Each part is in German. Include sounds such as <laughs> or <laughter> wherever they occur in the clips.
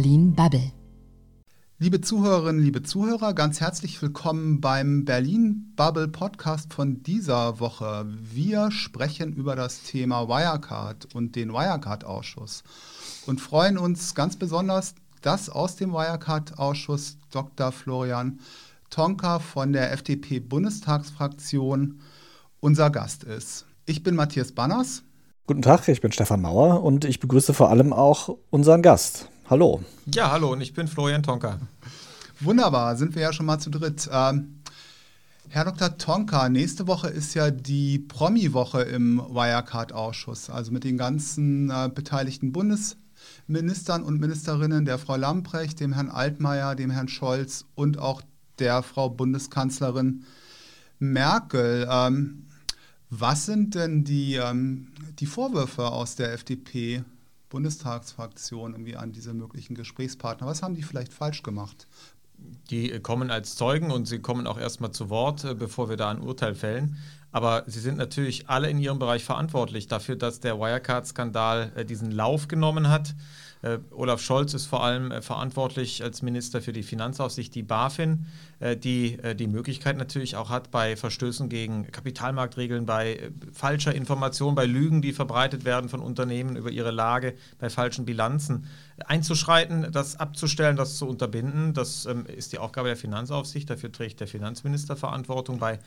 Berlin Bubble. Liebe Zuhörerinnen, liebe Zuhörer, ganz herzlich willkommen beim Berlin Bubble Podcast von dieser Woche. Wir sprechen über das Thema Wirecard und den Wirecard-Ausschuss und freuen uns ganz besonders, dass aus dem Wirecard-Ausschuss Dr. Florian Tonka von der FDP-Bundestagsfraktion unser Gast ist. Ich bin Matthias Banners. Guten Tag, ich bin Stefan Mauer und ich begrüße vor allem auch unseren Gast. Hallo. Ja, hallo und ich bin Florian Tonka. Wunderbar, sind wir ja schon mal zu dritt. Ähm, Herr Dr. Tonka, nächste Woche ist ja die Promi-Woche im Wirecard-Ausschuss, also mit den ganzen äh, beteiligten Bundesministern und Ministerinnen, der Frau Lamprecht, dem Herrn Altmaier, dem Herrn Scholz und auch der Frau Bundeskanzlerin Merkel. Ähm, was sind denn die, ähm, die Vorwürfe aus der FDP? Bundestagsfraktion irgendwie an diese möglichen Gesprächspartner? Was haben die vielleicht falsch gemacht? Die kommen als Zeugen und sie kommen auch erstmal zu Wort, äh, bevor wir da ein Urteil fällen. Aber sie sind natürlich alle in ihrem Bereich verantwortlich dafür, dass der Wirecard-Skandal äh, diesen Lauf genommen hat. Äh, Olaf Scholz ist vor allem äh, verantwortlich als Minister für die Finanzaufsicht, die BaFin, äh, die die Möglichkeit natürlich auch hat, bei Verstößen gegen Kapitalmarktregeln, bei falscher Information, bei Lügen, die verbreitet werden von Unternehmen über ihre Lage, bei falschen Bilanzen einzuschreiten, das abzustellen, das zu unterbinden. Das ähm, ist die Aufgabe der Finanzaufsicht. Dafür trägt der Finanzminister Verantwortung. Bei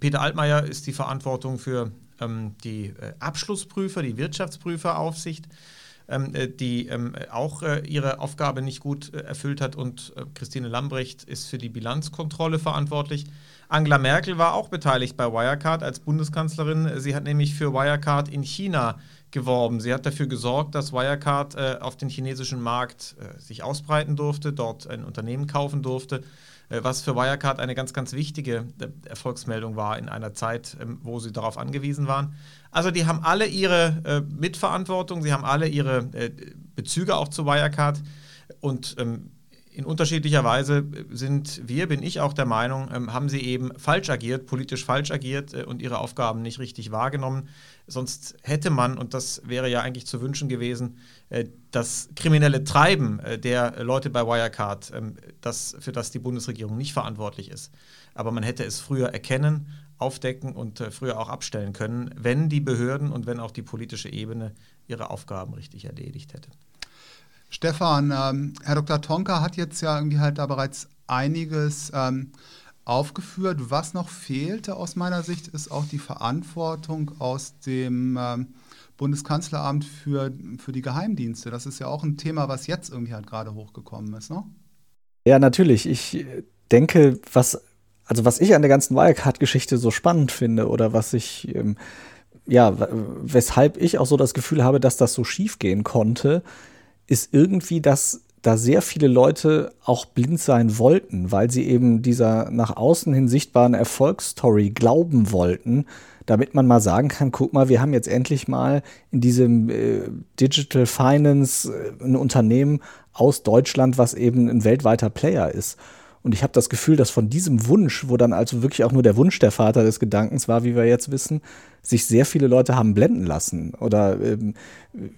Peter Altmaier ist die Verantwortung für ähm, die äh, Abschlussprüfer, die Wirtschaftsprüferaufsicht. Ähm, äh, die ähm, auch äh, ihre Aufgabe nicht gut äh, erfüllt hat. Und Christine Lambrecht ist für die Bilanzkontrolle verantwortlich. Angela Merkel war auch beteiligt bei Wirecard als Bundeskanzlerin. Sie hat nämlich für Wirecard in China geworben. Sie hat dafür gesorgt, dass Wirecard äh, auf den chinesischen Markt äh, sich ausbreiten durfte, dort ein Unternehmen kaufen durfte, äh, was für Wirecard eine ganz, ganz wichtige Erfolgsmeldung war in einer Zeit, ähm, wo sie darauf angewiesen waren. Also die haben alle ihre äh, Mitverantwortung, sie haben alle ihre äh, Bezüge auch zu Wirecard und ähm, in unterschiedlicher Weise sind wir, bin ich auch der Meinung, ähm, haben sie eben falsch agiert, politisch falsch agiert äh, und ihre Aufgaben nicht richtig wahrgenommen. Sonst hätte man, und das wäre ja eigentlich zu wünschen gewesen, äh, das kriminelle Treiben äh, der Leute bei Wirecard, ähm, das, für das die Bundesregierung nicht verantwortlich ist. Aber man hätte es früher erkennen, aufdecken und äh, früher auch abstellen können, wenn die Behörden und wenn auch die politische Ebene ihre Aufgaben richtig erledigt hätte. Stefan, ähm, Herr Dr. Tonka hat jetzt ja irgendwie halt da bereits einiges ähm, aufgeführt. Was noch fehlte aus meiner Sicht, ist auch die Verantwortung aus dem ähm, Bundeskanzleramt für, für die Geheimdienste. Das ist ja auch ein Thema, was jetzt irgendwie halt gerade hochgekommen ist, ne? Ja, natürlich. Ich denke, was, also was ich an der ganzen Wirecard-Geschichte so spannend finde oder was ich, ähm, ja, weshalb ich auch so das Gefühl habe, dass das so schief gehen konnte, ist irgendwie, dass da sehr viele Leute auch blind sein wollten, weil sie eben dieser nach außen hin sichtbaren Erfolgsstory glauben wollten, damit man mal sagen kann, guck mal, wir haben jetzt endlich mal in diesem äh, Digital Finance äh, ein Unternehmen aus Deutschland, was eben ein weltweiter Player ist. Und ich habe das Gefühl, dass von diesem Wunsch, wo dann also wirklich auch nur der Wunsch der Vater des Gedankens war, wie wir jetzt wissen, sich sehr viele Leute haben blenden lassen. Oder ähm,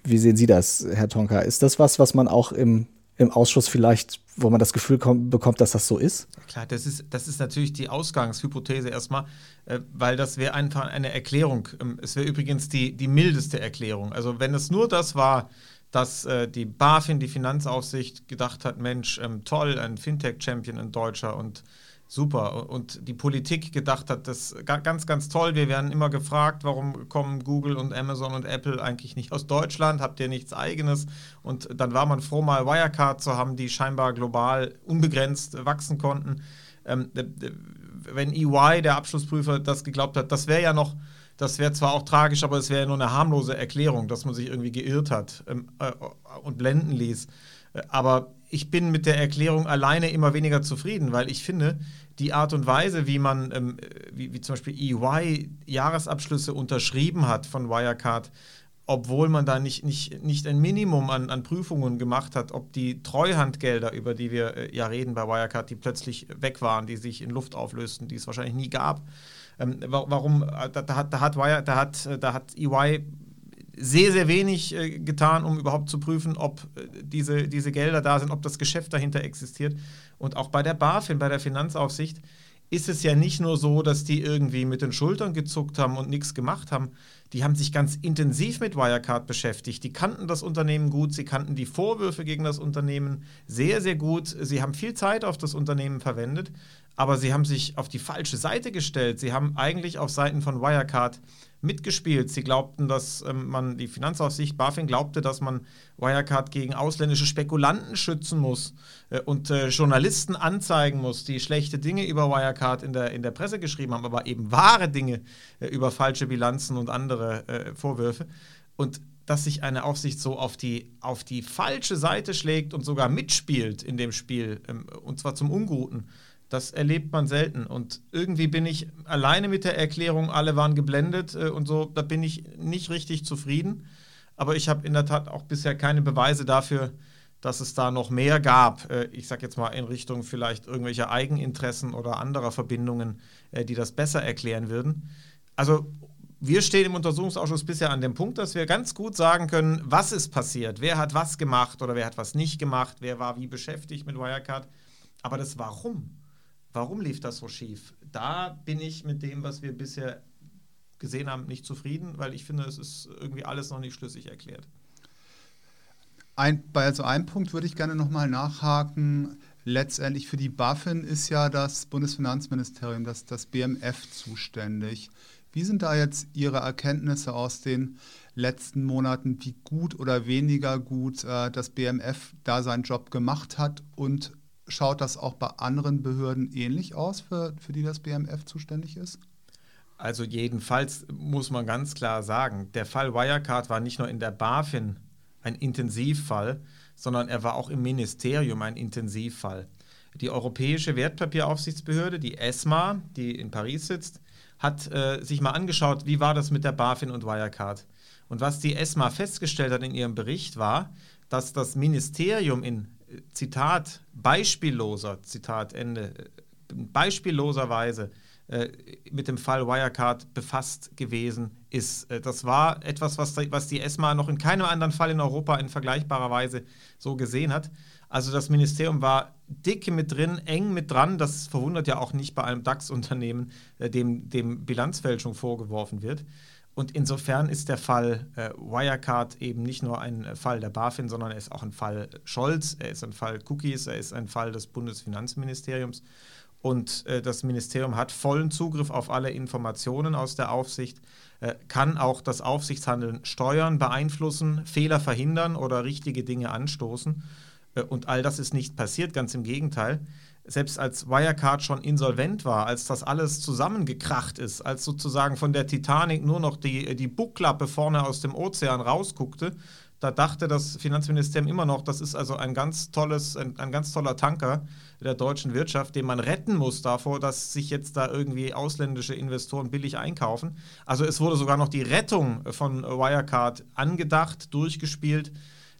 wie sehen Sie das, Herr Tonka? Ist das was, was man auch im, im Ausschuss vielleicht, wo man das Gefühl kommt, bekommt, dass das so ist? Klar, das ist, das ist natürlich die Ausgangshypothese erstmal, äh, weil das wäre einfach eine Erklärung. Ähm, es wäre übrigens die, die mildeste Erklärung. Also wenn es nur das war, dass äh, die BaFin, die Finanzaufsicht, gedacht hat, Mensch, ähm, toll, ein Fintech-Champion in Deutscher und super. Und die Politik gedacht hat, das ist ganz, ganz toll. Wir werden immer gefragt, warum kommen Google und Amazon und Apple eigentlich nicht aus Deutschland? Habt ihr nichts eigenes? Und dann war man froh, mal Wirecard zu haben, die scheinbar global unbegrenzt wachsen konnten. Ähm, wenn EY, der Abschlussprüfer, das geglaubt hat, das wäre ja noch das wäre zwar auch tragisch, aber es wäre nur eine harmlose Erklärung, dass man sich irgendwie geirrt hat ähm, äh, und blenden ließ. Äh, aber ich bin mit der Erklärung alleine immer weniger zufrieden, weil ich finde, die Art und Weise, wie man, ähm, wie, wie, zum Beispiel EY Jahresabschlüsse unterschrieben hat von Wirecard, obwohl man da nicht, nicht, nicht ein Minimum an, an Prüfungen gemacht hat, ob die Treuhandgelder, über die wir äh, ja reden bei Wirecard, die plötzlich weg waren, die sich in Luft auflösten, die es wahrscheinlich nie gab, ähm, warum, äh, da, da, hat, da, hat, da, hat, da hat EY sehr, sehr wenig äh, getan, um überhaupt zu prüfen, ob äh, diese, diese Gelder da sind, ob das Geschäft dahinter existiert. Und auch bei der BaFin, bei der Finanzaufsicht, ist es ja nicht nur so, dass die irgendwie mit den Schultern gezuckt haben und nichts gemacht haben. Die haben sich ganz intensiv mit Wirecard beschäftigt. Die kannten das Unternehmen gut, sie kannten die Vorwürfe gegen das Unternehmen sehr, sehr gut. Sie haben viel Zeit auf das Unternehmen verwendet, aber sie haben sich auf die falsche Seite gestellt. Sie haben eigentlich auf Seiten von Wirecard mitgespielt. Sie glaubten, dass ähm, man, die Finanzaufsicht BaFin glaubte, dass man Wirecard gegen ausländische Spekulanten schützen muss äh, und äh, Journalisten anzeigen muss, die schlechte Dinge über Wirecard in der, in der Presse geschrieben haben, aber eben wahre Dinge äh, über falsche Bilanzen und andere Vorwürfe. Und dass sich eine Aufsicht so auf die, auf die falsche Seite schlägt und sogar mitspielt in dem Spiel, ähm, und zwar zum Unguten das erlebt man selten. Und irgendwie bin ich alleine mit der Erklärung, alle waren geblendet äh, und so, da bin ich nicht richtig zufrieden. Aber ich habe in der Tat auch bisher keine Beweise dafür, dass es da noch mehr gab. Äh, ich sage jetzt mal in Richtung vielleicht irgendwelcher Eigeninteressen oder anderer Verbindungen, äh, die das besser erklären würden. Also wir stehen im Untersuchungsausschuss bisher an dem Punkt, dass wir ganz gut sagen können, was ist passiert, wer hat was gemacht oder wer hat was nicht gemacht, wer war wie beschäftigt mit Wirecard. Aber das Warum, Warum lief das so schief? Da bin ich mit dem, was wir bisher gesehen haben, nicht zufrieden, weil ich finde, es ist irgendwie alles noch nicht schlüssig erklärt. Ein, bei also einem Punkt würde ich gerne nochmal nachhaken. Letztendlich für die BaFin ist ja das Bundesfinanzministerium, das, das BMF zuständig. Wie sind da jetzt Ihre Erkenntnisse aus den letzten Monaten, wie gut oder weniger gut äh, das BMF da seinen Job gemacht hat und Schaut das auch bei anderen Behörden ähnlich aus, für, für die das BMF zuständig ist? Also jedenfalls muss man ganz klar sagen, der Fall Wirecard war nicht nur in der BaFin ein Intensivfall, sondern er war auch im Ministerium ein Intensivfall. Die Europäische Wertpapieraufsichtsbehörde, die ESMA, die in Paris sitzt, hat äh, sich mal angeschaut, wie war das mit der BaFin und Wirecard. Und was die ESMA festgestellt hat in ihrem Bericht war, dass das Ministerium in Zitat, beispielloser, Zitat Ende, beispielloserweise äh, mit dem Fall Wirecard befasst gewesen ist. Äh, das war etwas, was, was die ESMA noch in keinem anderen Fall in Europa in vergleichbarer Weise so gesehen hat. Also das Ministerium war dick mit drin, eng mit dran. Das verwundert ja auch nicht bei einem DAX-Unternehmen, äh, dem, dem Bilanzfälschung vorgeworfen wird. Und insofern ist der Fall äh, Wirecard eben nicht nur ein äh, Fall der BaFin, sondern er ist auch ein Fall Scholz, er ist ein Fall Cookies, er ist ein Fall des Bundesfinanzministeriums. Und äh, das Ministerium hat vollen Zugriff auf alle Informationen aus der Aufsicht, äh, kann auch das Aufsichtshandeln steuern, beeinflussen, Fehler verhindern oder richtige Dinge anstoßen. Äh, und all das ist nicht passiert, ganz im Gegenteil selbst als Wirecard schon insolvent war, als das alles zusammengekracht ist, als sozusagen von der Titanic nur noch die, die Bucklappe vorne aus dem Ozean rausguckte, da dachte das Finanzministerium immer noch, das ist also ein ganz tolles, ein, ein, ganz toller Tanker der deutschen Wirtschaft, den man retten muss davor, dass sich jetzt da irgendwie ausländische Investoren billig einkaufen. Also es wurde sogar noch die Rettung von Wirecard angedacht, durchgespielt.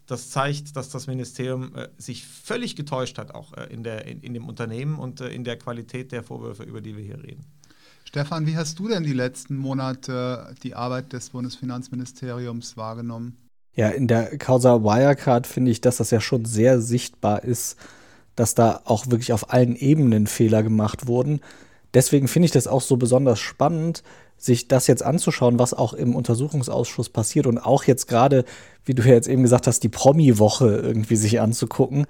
Das zeigt, dass das Ministerium äh, sich völlig getäuscht hat, auch äh, in, der, in, in, dem Unternehmen und äh, in der Qualität der Vorwürfe, über die wir hier reden. Stefan, wie hast du denn die letzten Monate die Arbeit des Bundesfinanzministeriums wahrgenommen? Ja, in der Causa Wirecard finde ich, dass das ja schon sehr sichtbar ist, dass da auch wirklich auf allen Ebenen Fehler gemacht wurden. Deswegen finde ich das auch so besonders spannend, sich das jetzt anzuschauen, was auch im Untersuchungsausschuss passiert und auch jetzt gerade, wie du ja jetzt eben gesagt hast, die Promi-Woche irgendwie sich anzugucken.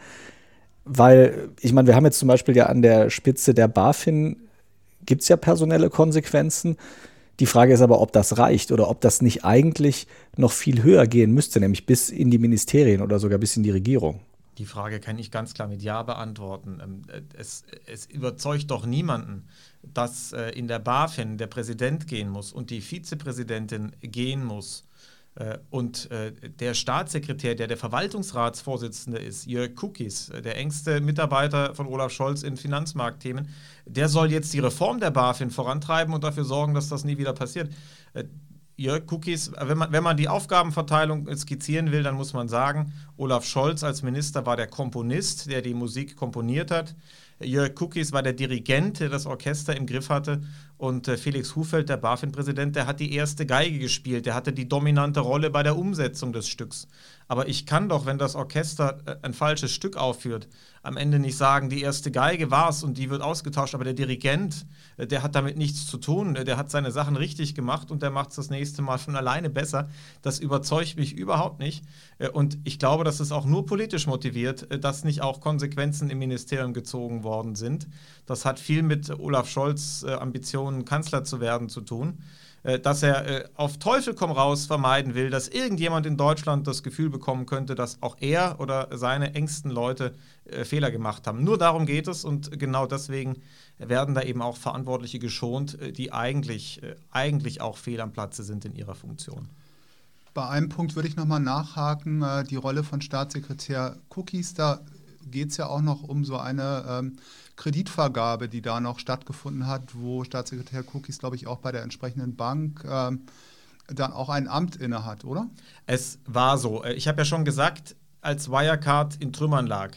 Weil, ich meine, wir haben jetzt zum Beispiel ja an der Spitze der BaFin, gibt es ja personelle Konsequenzen. Die Frage ist aber, ob das reicht oder ob das nicht eigentlich noch viel höher gehen müsste, nämlich bis in die Ministerien oder sogar bis in die Regierung. Die Frage kann ich ganz klar mit Ja beantworten. Ähm, es, es überzeugt doch niemanden, dass äh, in der BaFin der Präsident gehen muss und die Vizepräsidentin gehen muss äh, und äh, der Staatssekretär, der der Verwaltungsratsvorsitzende ist, Jörg Kukis, der engste Mitarbeiter von Olaf Scholz in Finanzmarktthemen, der soll jetzt die Reform der BaFin vorantreiben und dafür sorgen, dass das nie wieder passiert. Jörg Cookies, wenn man, wenn man die Aufgabenverteilung skizzieren will, dann muss man sagen, Olaf Scholz als Minister war der Komponist, der die Musik komponiert hat. Jörg Cookies war der Dirigent, der das Orchester im Griff hatte. Und äh, Felix Hufeld, der BaFin-Präsident, der hat die erste Geige gespielt. Der hatte die dominante Rolle bei der Umsetzung des Stücks. Aber ich kann doch, wenn das Orchester äh, ein falsches Stück aufführt, am Ende nicht sagen, die erste Geige war es und die wird ausgetauscht, aber der Dirigent, äh, der hat damit nichts zu tun. Der hat seine Sachen richtig gemacht und der macht es das nächste Mal von alleine besser. Das überzeugt mich überhaupt nicht. Und ich glaube, dass es auch nur politisch motiviert, dass nicht auch Konsequenzen im Ministerium gezogen worden sind. Das hat viel mit Olaf Scholz Ambitionen Ambitionen, Kanzler zu werden, zu tun, äh, dass er äh, auf Teufel komm raus vermeiden will, dass irgendjemand in Deutschland das Gefühl bekommen könnte, dass auch er oder seine engsten Leute äh, Fehler gemacht haben. Nur darum geht es und genau deswegen werden da eben auch Verantwortliche geschont, die eigentlich, eigentlich auch fehl am Platze sind in ihrer Funktion. Bei einem Punkt würde ich nochmal nachhaken, die Rolle von Staatssekretär Cookies, da geht es ja auch noch um so eine ähm, Kreditvergabe, die da noch stattgefunden hat, wo Staatssekretär Cookies, glaube ich, auch bei der entsprechenden Bank ähm, dann auch ein Amt inne hat, oder? Es war so. Äh, ich habe ja schon gesagt, als Wirecard in Trümmern lag,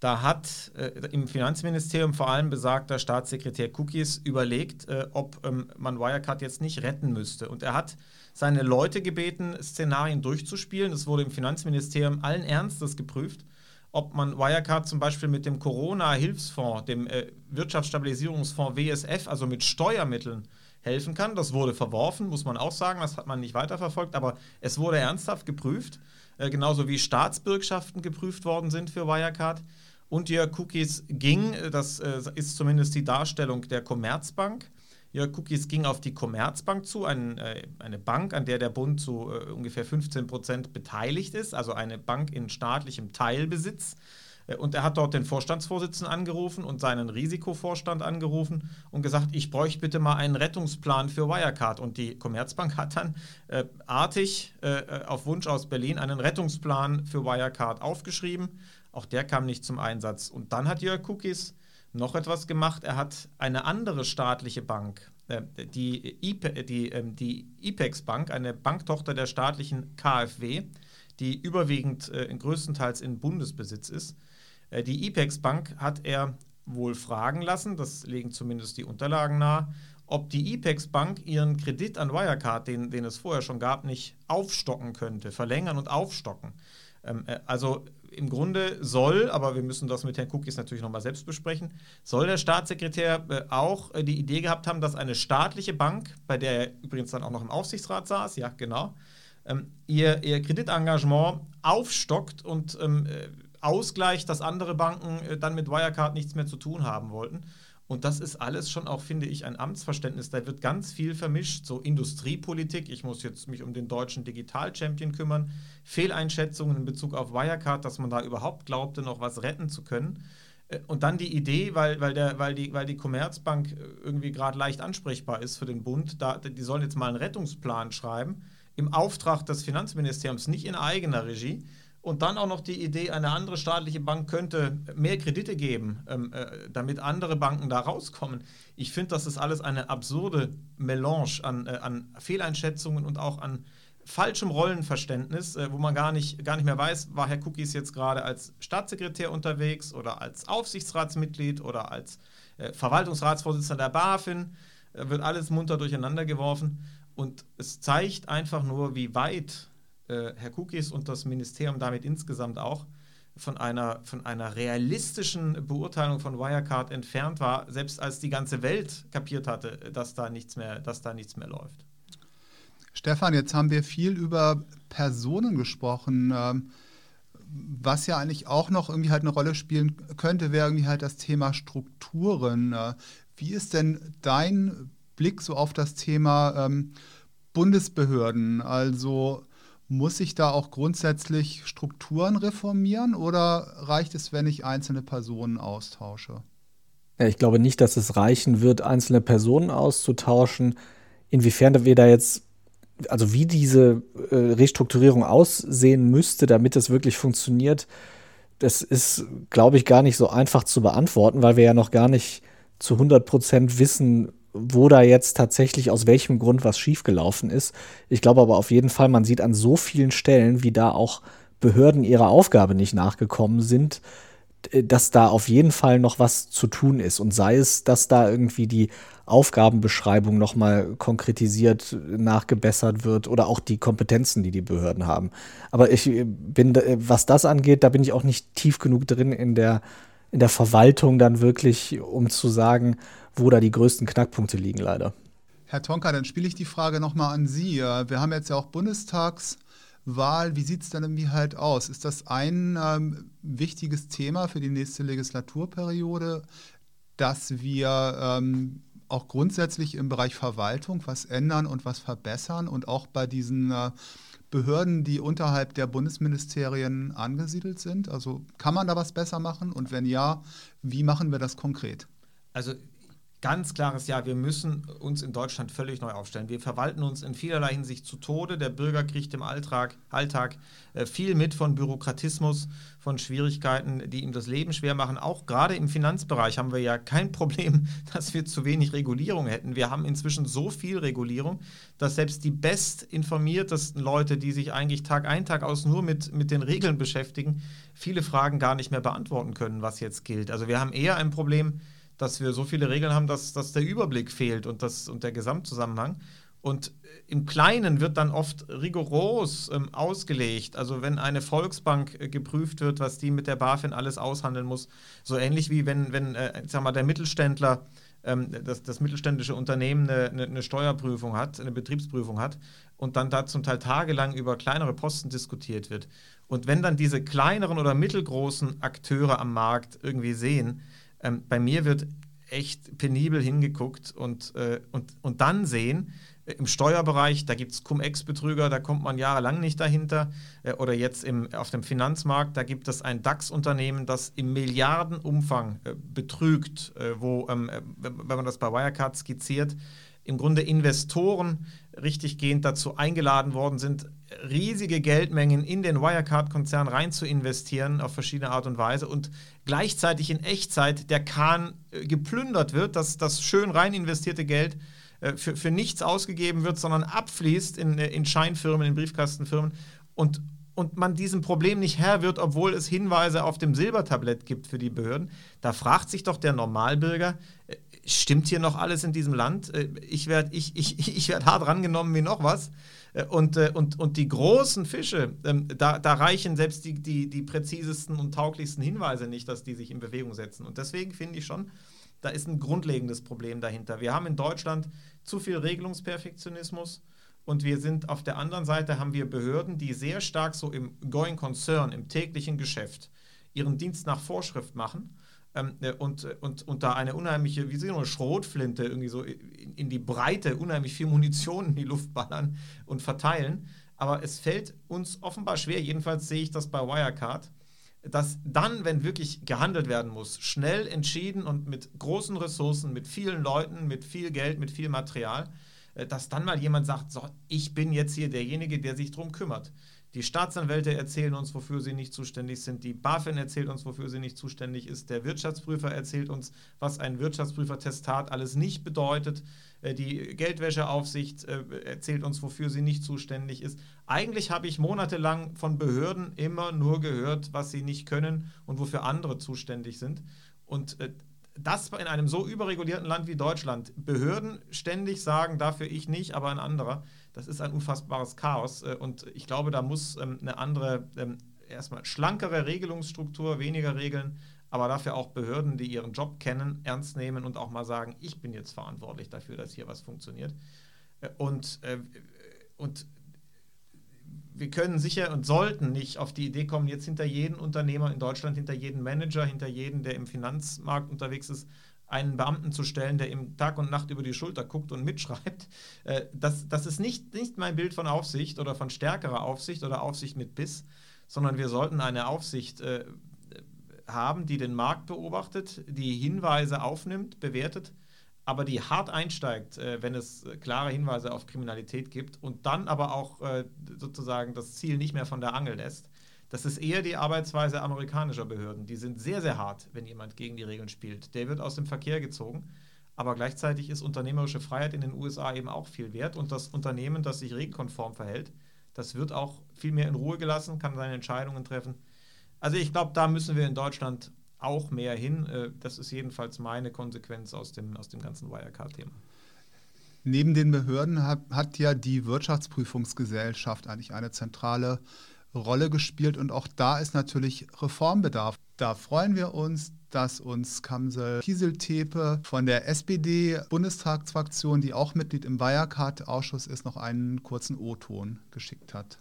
da hat äh, im Finanzministerium vor allem besagter Staatssekretär Cookies überlegt, äh, ob ähm, man Wirecard jetzt nicht retten müsste. Und er hat seine Leute gebeten, Szenarien durchzuspielen. Es wurde im Finanzministerium allen Ernstes geprüft ob man Wirecard zum Beispiel mit dem Corona-Hilfsfonds, dem äh, Wirtschaftsstabilisierungsfonds WSF, also mit Steuermitteln helfen kann. Das wurde verworfen, muss man auch sagen, das hat man nicht weiterverfolgt, aber es wurde ernsthaft geprüft, äh, genauso wie Staatsbürgschaften geprüft worden sind für Wirecard. Und die Cookies ging, äh, das äh, ist zumindest die Darstellung der Commerzbank, Jörg Cookies ging auf die Commerzbank zu, ein, äh, eine Bank, an der der Bund zu äh, ungefähr 15 Prozent beteiligt ist, also eine Bank in staatlichem Teilbesitz. Äh, und er hat dort den Vorstandsvorsitzenden angerufen und seinen Risikovorstand angerufen und gesagt, ich bräuchte bitte mal einen Rettungsplan für Wirecard. Und die Commerzbank hat dann äh, artig äh, auf Wunsch aus Berlin einen Rettungsplan für Wirecard aufgeschrieben. Auch der kam nicht zum Einsatz. Und dann hat Jörg Cookies noch etwas gemacht. Er hat eine andere staatliche Bank, äh, die, IPE, die, äh, die IPEX Bank, eine Banktochter der staatlichen KfW, die überwiegend äh, größtenteils in Bundesbesitz ist. Äh, die IPEX Bank hat er wohl fragen lassen, das legen zumindest die Unterlagen nahe, ob die IPEX Bank ihren Kredit an Wirecard, den, den es vorher schon gab, nicht aufstocken könnte, verlängern und aufstocken. Ähm, äh, also im Grunde soll, aber wir müssen das mit Herrn Cookies natürlich nochmal selbst besprechen, soll der Staatssekretär äh, auch äh, die Idee gehabt haben, dass eine staatliche Bank, bei der er übrigens dann auch noch im Aufsichtsrat saß, ja genau, ähm, ihr, ihr Kreditengagement aufstockt und ähm, äh, ausgleicht, dass andere Banken dann mit Wirecard nichts mehr zu tun haben wollten. Und das ist alles schon auch, finde ich, ein Amtsverständnis. Da wird ganz viel vermischt. So Industriepolitik, ich muss jetzt mich um den deutschen Digital-Champion kümmern, Fehleinschätzungen in Bezug auf Wirecard, dass man da überhaupt glaubte, noch was retten zu können. Äh, und dann die Idee, weil, weil, der, weil, die, weil die Commerzbank irgendwie gerade leicht ansprechbar ist für den Bund, da, die sollen jetzt mal einen Rettungsplan schreiben, im Auftrag des Finanzministeriums, nicht in eigener Regie. Und dann auch noch die Idee, eine andere staatliche Bank könnte mehr Kredite geben, ähm, äh, damit andere Banken da rauskommen. Ich finde, das ist alles eine absurde Melange an, äh, an Fehleinschätzungen und auch an falschem Rollenverständnis, äh, wo man gar nicht, gar nicht mehr weiß, war Herr Cookies jetzt gerade als Staatssekretär unterwegs oder als Aufsichtsratsmitglied oder als äh, Verwaltungsratsvorsitzender der BaFin. wird alles munter durcheinander geworfen. Und es zeigt einfach nur, wie weit äh, Herr Kukis und das Ministerium damit insgesamt auch von einer, von einer realistischen Beurteilung von Wirecard entfernt war, selbst als die ganze Welt kapiert hatte, dass da nichts mehr, dass da nichts mehr läuft. Stefan, jetzt haben wir viel über Personen gesprochen. Ähm, was ja eigentlich auch noch irgendwie halt eine Rolle spielen könnte, wäre irgendwie halt das Thema Strukturen. Äh, wie ist denn dein Blick so auf das Thema ähm, Bundesbehörden? Also muss ich da auch grundsätzlich Strukturen reformieren oder reicht es, wenn ich einzelne Personen austausche? Ja, ich glaube nicht, dass es reichen wird, einzelne Personen auszutauschen. Inwiefern wir da jetzt, also wie diese äh, Restrukturierung aussehen müsste, damit es wirklich funktioniert, das ist, glaube ich, gar nicht so einfach zu beantworten, weil wir ja noch gar nicht zu 100 Prozent wissen, wo da jetzt tatsächlich aus welchem Grund was schiefgelaufen ist. Ich glaube aber auf jeden Fall, man sieht an so vielen Stellen, wie da auch Behörden ihrer Aufgabe nicht nachgekommen sind, äh, dass da auf jeden Fall noch was zu tun ist. Und sei es, dass da irgendwie die Aufgabenbeschreibung noch mal konkretisiert nachgebessert wird oder auch die Kompetenzen, die die Behörden haben. Aber ich äh, bin, äh, was das angeht, da bin ich auch nicht tief genug drin in der, in der Verwaltung dann wirklich, um zu sagen, wo da die größten Knackpunkte liegen, leider. Herr Tonka, dann spiele ich die Frage nochmal an Sie. Wir haben jetzt ja auch Bundestags- Wahl, wie sieht es dann irgendwie halt aus? Ist das ein ähm, wichtiges Thema für die nächste Legislaturperiode, dass wir ähm, auch grundsätzlich im Bereich Verwaltung was ändern und was verbessern und auch bei diesen äh, Behörden, die unterhalb der Bundesministerien angesiedelt sind? Also kann man da was besser machen und wenn ja, wie machen wir das konkret? Also Ganz klares Ja, wir müssen uns in Deutschland völlig neu aufstellen. Wir verwalten uns in vielerlei Hinsicht zu Tode. Der Bürger kriegt im Alltag, Alltag äh, viel mit von Bürokratismus, von Schwierigkeiten, die ihm das Leben schwer machen. Auch gerade im Finanzbereich haben wir ja kein <laughs> Problem, dass wir zu wenig Regulierung hätten. Wir haben inzwischen so viel Regulierung, dass selbst die bestinformiertesten Leute, die sich eigentlich Tag ein, Tag aus nur mit, mit den Regeln beschäftigen, viele Fragen gar nicht mehr beantworten können, was jetzt gilt. Also wir haben eher ein Problem, dass wir so viele Regeln haben, dass, dass der Überblick fehlt und, das, und der Gesamtzusammenhang. Und äh, im Kleinen wird dann oft rigoros ähm, ausgelegt. Also wenn eine Volksbank äh, geprüft wird, was die mit der BaFin alles aushandeln muss, so ähnlich wie wenn, wenn äh, sag mal, der Mittelständler, ähm, das, das mittelständische Unternehmen eine, eine, eine, Steuerprüfung hat, eine Betriebsprüfung hat und dann da zum Teil tagelang über kleinere Posten diskutiert wird. Und wenn dann diese kleineren oder mittelgroßen Akteure am Markt irgendwie sehen, ähm, bei mir wird echt penibel hingeguckt und, äh, und, und dann sehen, äh, im Steuerbereich, da gibt es Cum-Ex-Betrüger, da kommt man jahrelang nicht dahinter. Äh, oder jetzt im, auf dem Finanzmarkt, da gibt es ein DAX-Unternehmen, das im Milliardenumfang äh, betrügt, wo, ähm, äh, wenn man das bei Wirecard skizziert, im Grunde Investoren richtiggehend dazu eingeladen worden sind, riesige Geldmengen in den Wirecard-Konzern rein zu investieren auf verschiedene Art und Weise und gleichzeitig in Echtzeit der Kahn äh, geplündert wird, dass das schön rein investierte Geld äh, für, für nichts ausgegeben wird, sondern abfließt in, äh, in Scheinfirmen, in Briefkastenfirmen und, und man diesem Problem nicht Herr wird, obwohl es Hinweise auf dem Silbertablett gibt für die Behörden, da fragt sich doch der Normalbürger, stimmt hier noch alles in diesem Land? Ich werde ich, ich, <laughs> ich werd hart rangenommen wie noch was. Äh, und, äh, und, und die großen Fische, ähm, da, da reichen selbst die, die, die präzisesten und tauglichsten Hinweise nicht, dass die sich in Bewegung setzen. Und deswegen finde ich schon, da ist ein grundlegendes Problem dahinter. Wir haben in Deutschland zu viel Regelungsperfektionismus. Und wir sind auf der anderen Seite haben wir Behörden, die sehr stark so im Going Concern, im täglichen Geschäft, ihren Dienst nach Vorschrift machen ähm, äh, und, äh, und, und da eine unheimliche, wie so eine Schrotflinte irgendwie so in, in die Breite unheimlich viel Munition in die Luft ballern und verteilen. Aber es fällt uns offenbar schwer, jedenfalls sehe ich das bei Wirecard, dass dann, wenn wirklich gehandelt werden muss, schnell entschieden und mit großen Ressourcen, mit vielen Leuten, mit viel Geld, mit viel Material, äh, dass dann mal jemand sagt, so, ich bin jetzt hier derjenige, der sich darum kümmert. Die Staatsanwälte erzählen uns, wofür sie nicht zuständig sind. Die BaFin erzählt uns, wofür sie nicht zuständig ist. Der Wirtschaftsprüfer erzählt uns, was ein Wirtschaftsprüfertestat alles nicht bedeutet. Äh, die Geldwäscheaufsicht äh, erzählt uns, wofür sie nicht zuständig ist. Eigentlich habe ich monatelang von Behörden immer nur gehört, was sie nicht können und wofür andere zuständig sind. Und äh, das in einem so überregulierten Land wie Deutschland, Behörden ständig sagen, dafür ich nicht, aber ein anderer das ist ein unfassbares Chaos. Äh, und ich glaube, da muss ähm, eine andere, ähm, erstmal schlankere Regelungsstruktur, weniger Regeln, aber dafür auch Behörden, die ihren Job kennen, ernst nehmen und auch mal sagen, ich bin jetzt verantwortlich dafür, dass hier was funktioniert. Äh, und, äh, und wir können sicher und sollten nicht auf die Idee kommen, jetzt hinter jedem Unternehmer in Deutschland, hinter jedem Manager, hinter jedem, der im Finanzmarkt unterwegs ist, einen Beamten zu stellen, der ihm Tag und Nacht über die Schulter guckt und mitschreibt. <laughs> Äh, das, das ist nicht, nicht mein Bild von Aufsicht oder von stärkerer Aufsicht oder Aufsicht mit Biss, sondern wir sollten eine Aufsicht äh, haben, die den Markt beobachtet, die Hinweise aufnimmt, bewertet, aber die hart einsteigt, äh, wenn es klare Hinweise auf Kriminalität gibt und dann aber auch sozusagen das Ziel nicht mehr von der Angel lässt. Das ist eher die Arbeitsweise amerikanischer Behörden. Die sind sehr, sehr hart, wenn jemand gegen die Regeln spielt. Der wird aus dem Verkehr gezogen. Aber gleichzeitig ist unternehmerische Freiheit in den USA eben auch viel wert. Und das Unternehmen, das sich regelkonform verhält, das wird auch viel mehr in Ruhe gelassen, kann seine Entscheidungen treffen. Also ich glaube, da müssen wir in Deutschland auch mehr hin. Äh, das ist jedenfalls meine Konsequenz aus dem, aus dem ganzen Wirecard-Thema. Neben den Behörden hat, hat ja die Wirtschaftsprüfungsgesellschaft eigentlich eine zentrale Rolle gespielt und auch da ist natürlich Reformbedarf. Da freuen wir uns, dass uns Kamsel Kieseltepe von der SPD-Bundestagsfraktion, die auch Mitglied im Wirecard-Ausschuss ist, noch einen kurzen O-Ton geschickt hat.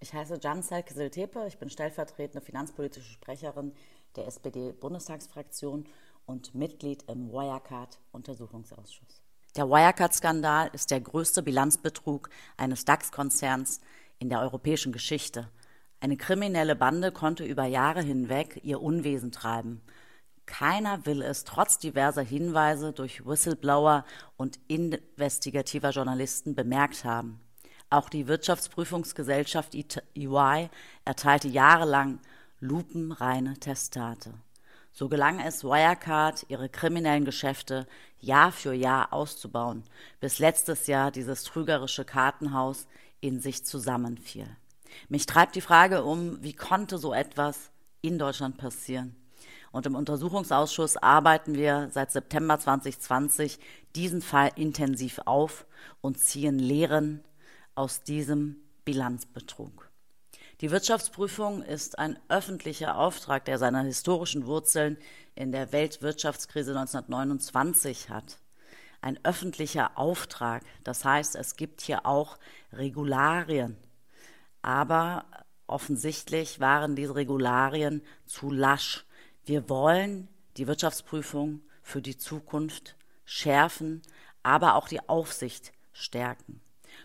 Ich heiße Jansel Kieseltepe, ich bin stellvertretende finanzpolitische Sprecherin der SPD-Bundestagsfraktion und Mitglied im Wirecard-Untersuchungsausschuss. Der Wirecard-Skandal ist der größte Bilanzbetrug eines DAX-Konzerns in der europäischen Geschichte. Eine kriminelle Bande konnte über Jahre hinweg ihr Unwesen treiben. Keiner will es trotz diverser Hinweise durch Whistleblower und investigativer Journalisten bemerkt haben. Auch die Wirtschaftsprüfungsgesellschaft EY erteilte jahrelang lupenreine Testate. So gelang es Wirecard, ihre kriminellen Geschäfte Jahr für Jahr auszubauen, bis letztes Jahr dieses trügerische Kartenhaus in sich zusammenfiel. Mich treibt die Frage um, wie konnte so etwas in Deutschland passieren? Und im Untersuchungsausschuss arbeiten wir seit September 2020 diesen Fall intensiv auf und ziehen Lehren aus diesem Bilanzbetrug. Die Wirtschaftsprüfung ist ein öffentlicher Auftrag, der seine historischen Wurzeln in der Weltwirtschaftskrise 1929 hat. Ein öffentlicher Auftrag, das heißt, es gibt hier auch Regularien. Aber offensichtlich waren diese Regularien zu lasch. Wir wollen die Wirtschaftsprüfung für die Zukunft schärfen, aber auch die Aufsicht stärken.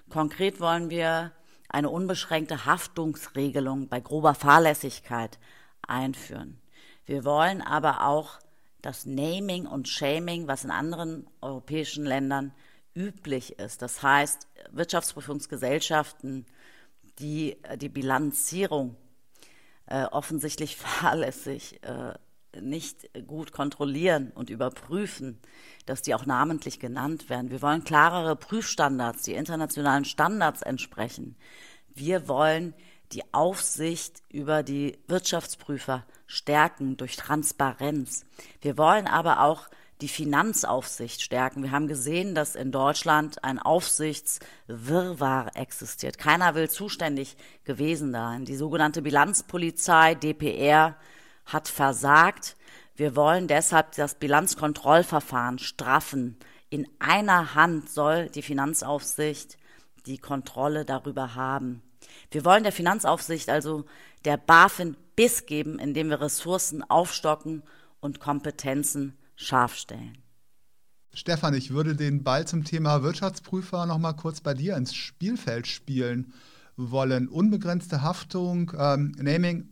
Konkret wollen wir eine unbeschränkte Haftungsregelung bei grober Fahrlässigkeit einführen. Wir wollen aber auch das Naming und Shaming, was in anderen europäischen Ländern üblich ist. Das heißt, Wirtschaftsprüfungsgesellschaften, die die Bilanzierung äh, offensichtlich <laughs> fahrlässig äh, nicht gut kontrollieren und überprüfen, dass die auch namentlich genannt werden. Wir wollen klarere Prüfstandards, die internationalen Standards entsprechen. Wir wollen die Aufsicht über die Wirtschaftsprüfer stärken durch Transparenz. Wir wollen aber auch die Finanzaufsicht stärken. Wir haben gesehen, dass in Deutschland ein Aufsichtswirrwarr existiert. Keiner will zuständig gewesen sein. Die sogenannte Bilanzpolizei, DPR, hat versagt. Wir wollen deshalb das Bilanzkontrollverfahren straffen. In einer Hand soll die Finanzaufsicht die Kontrolle darüber haben. Wir wollen der Finanzaufsicht also der BaFin Biss geben, indem wir Ressourcen aufstocken und Kompetenzen scharf stellen. Stefan, ich würde den Ball zum Thema Wirtschaftsprüfer noch mal kurz bei dir ins Spielfeld spielen wollen. Unbegrenzte Haftung, ähm, Naming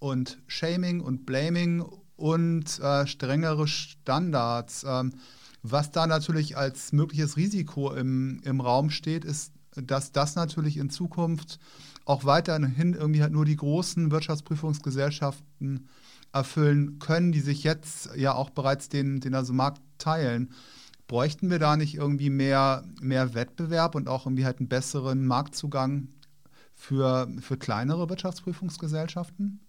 und Shaming und Blaming und äh, strengere Standards. Ähm, was da natürlich als mögliches Risiko im, im Raum steht, ist, dass das natürlich in Zukunft auch weiterhin irgendwie halt nur die großen Wirtschaftsprüfungsgesellschaften erfüllen können, die sich jetzt ja auch bereits den, den also Markt teilen. Bräuchten wir da nicht irgendwie mehr, mehr Wettbewerb und auch irgendwie halt einen besseren Marktzugang für, für kleinere Wirtschaftsprüfungsgesellschaften?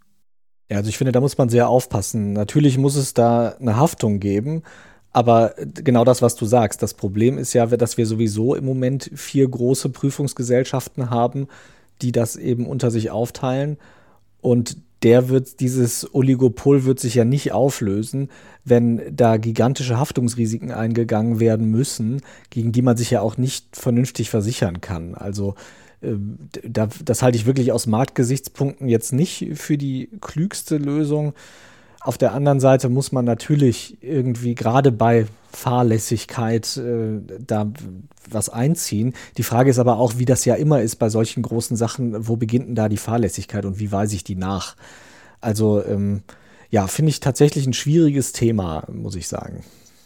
Ja, also ich finde, da muss man sehr aufpassen. Natürlich muss es da eine Haftung geben, aber genau das, was du sagst, das Problem ist ja, dass wir sowieso im Moment vier große Prüfungsgesellschaften haben, die das eben unter sich aufteilen. Und der wird, dieses Oligopol wird sich ja nicht auflösen, wenn da gigantische Haftungsrisiken eingegangen werden müssen, gegen die man sich ja auch nicht vernünftig versichern kann. Also ähm, das halte ich wirklich aus Marktgesichtspunkten jetzt nicht für die klügste Lösung. Auf der anderen Seite muss man natürlich irgendwie gerade bei Fahrlässigkeit äh, da was einziehen. Die Frage ist aber auch, wie das ja immer ist bei solchen großen Sachen, wo beginnt denn da die Fahrlässigkeit und wie weise ich die nach? Also ähm, ja, finde ich tatsächlich ein schwieriges Thema, muss ich sagen.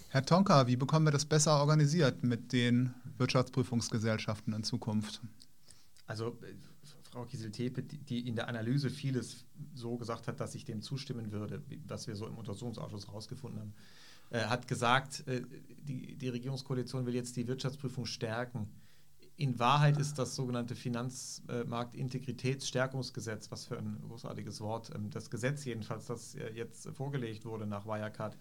Herr Tonka, wie bekommen wir das besser organisiert mit den Wirtschaftsprüfungsgesellschaften in Zukunft? Also äh, Frau Kieseltepe, die in der Analyse vieles so gesagt hat, dass ich dem zustimmen würde, was wir so im Untersuchungsausschuss herausgefunden haben, äh, hat gesagt, äh, die, die Regierungskoalition will jetzt die Wirtschaftsprüfung stärken. in Wahrheit ist das sogenannte Finanzmarktintegritätsstärkungsgesetz, was für ein großartiges Wort, ähm, das Gesetz jedenfalls, das jetzt vorgelegt wurde nach Wirecard,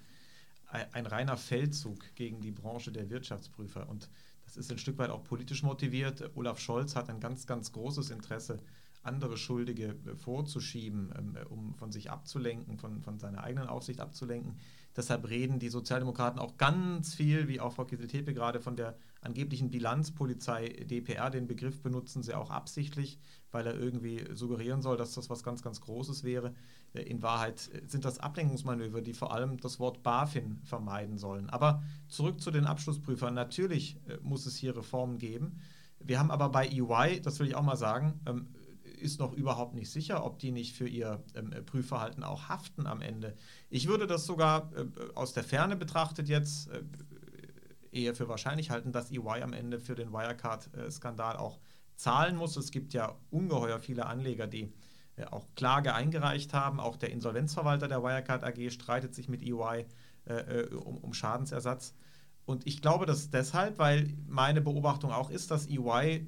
ein reiner Feldzug gegen die Branche der Wirtschaftsprüfer. Und das ist ein Stück weit auch politisch motiviert. Olaf Scholz hat ein ganz, ganz großes Interesse, andere Schuldige äh, vorzuschieben, ähm, um von sich abzulenken, von, von seiner eigenen Aufsicht abzulenken. Deshalb reden die Sozialdemokraten auch ganz viel, wie auch Frau Kittel-Tepe gerade, von der angeblichen Bilanzpolizei DPR. Den Begriff benutzen sie auch absichtlich, weil er irgendwie suggerieren soll, dass das was ganz, ganz Großes wäre. Äh, in Wahrheit äh, sind das Ablenkungsmanöver, die vor allem das Wort BaFin vermeiden sollen. Aber zurück zu den Abschlussprüfern. Natürlich äh, muss es hier Reformen geben. Wir haben aber bei EY, das will ich auch mal sagen, ähm, ist noch überhaupt nicht sicher, ob die nicht für ihr ähm, Prüfverhalten auch haften am Ende. Ich würde das sogar äh, aus der Ferne betrachtet jetzt äh, eher für wahrscheinlich halten, dass EY am Ende für den Wirecard-Skandal auch zahlen muss. Es gibt ja ungeheuer viele Anleger, die äh, auch Klage eingereicht haben. Auch der Insolvenzverwalter der Wirecard AG streitet sich mit EY äh, äh, um, um Schadensersatz. Und ich glaube das deshalb, weil meine Beobachtung auch ist, dass EY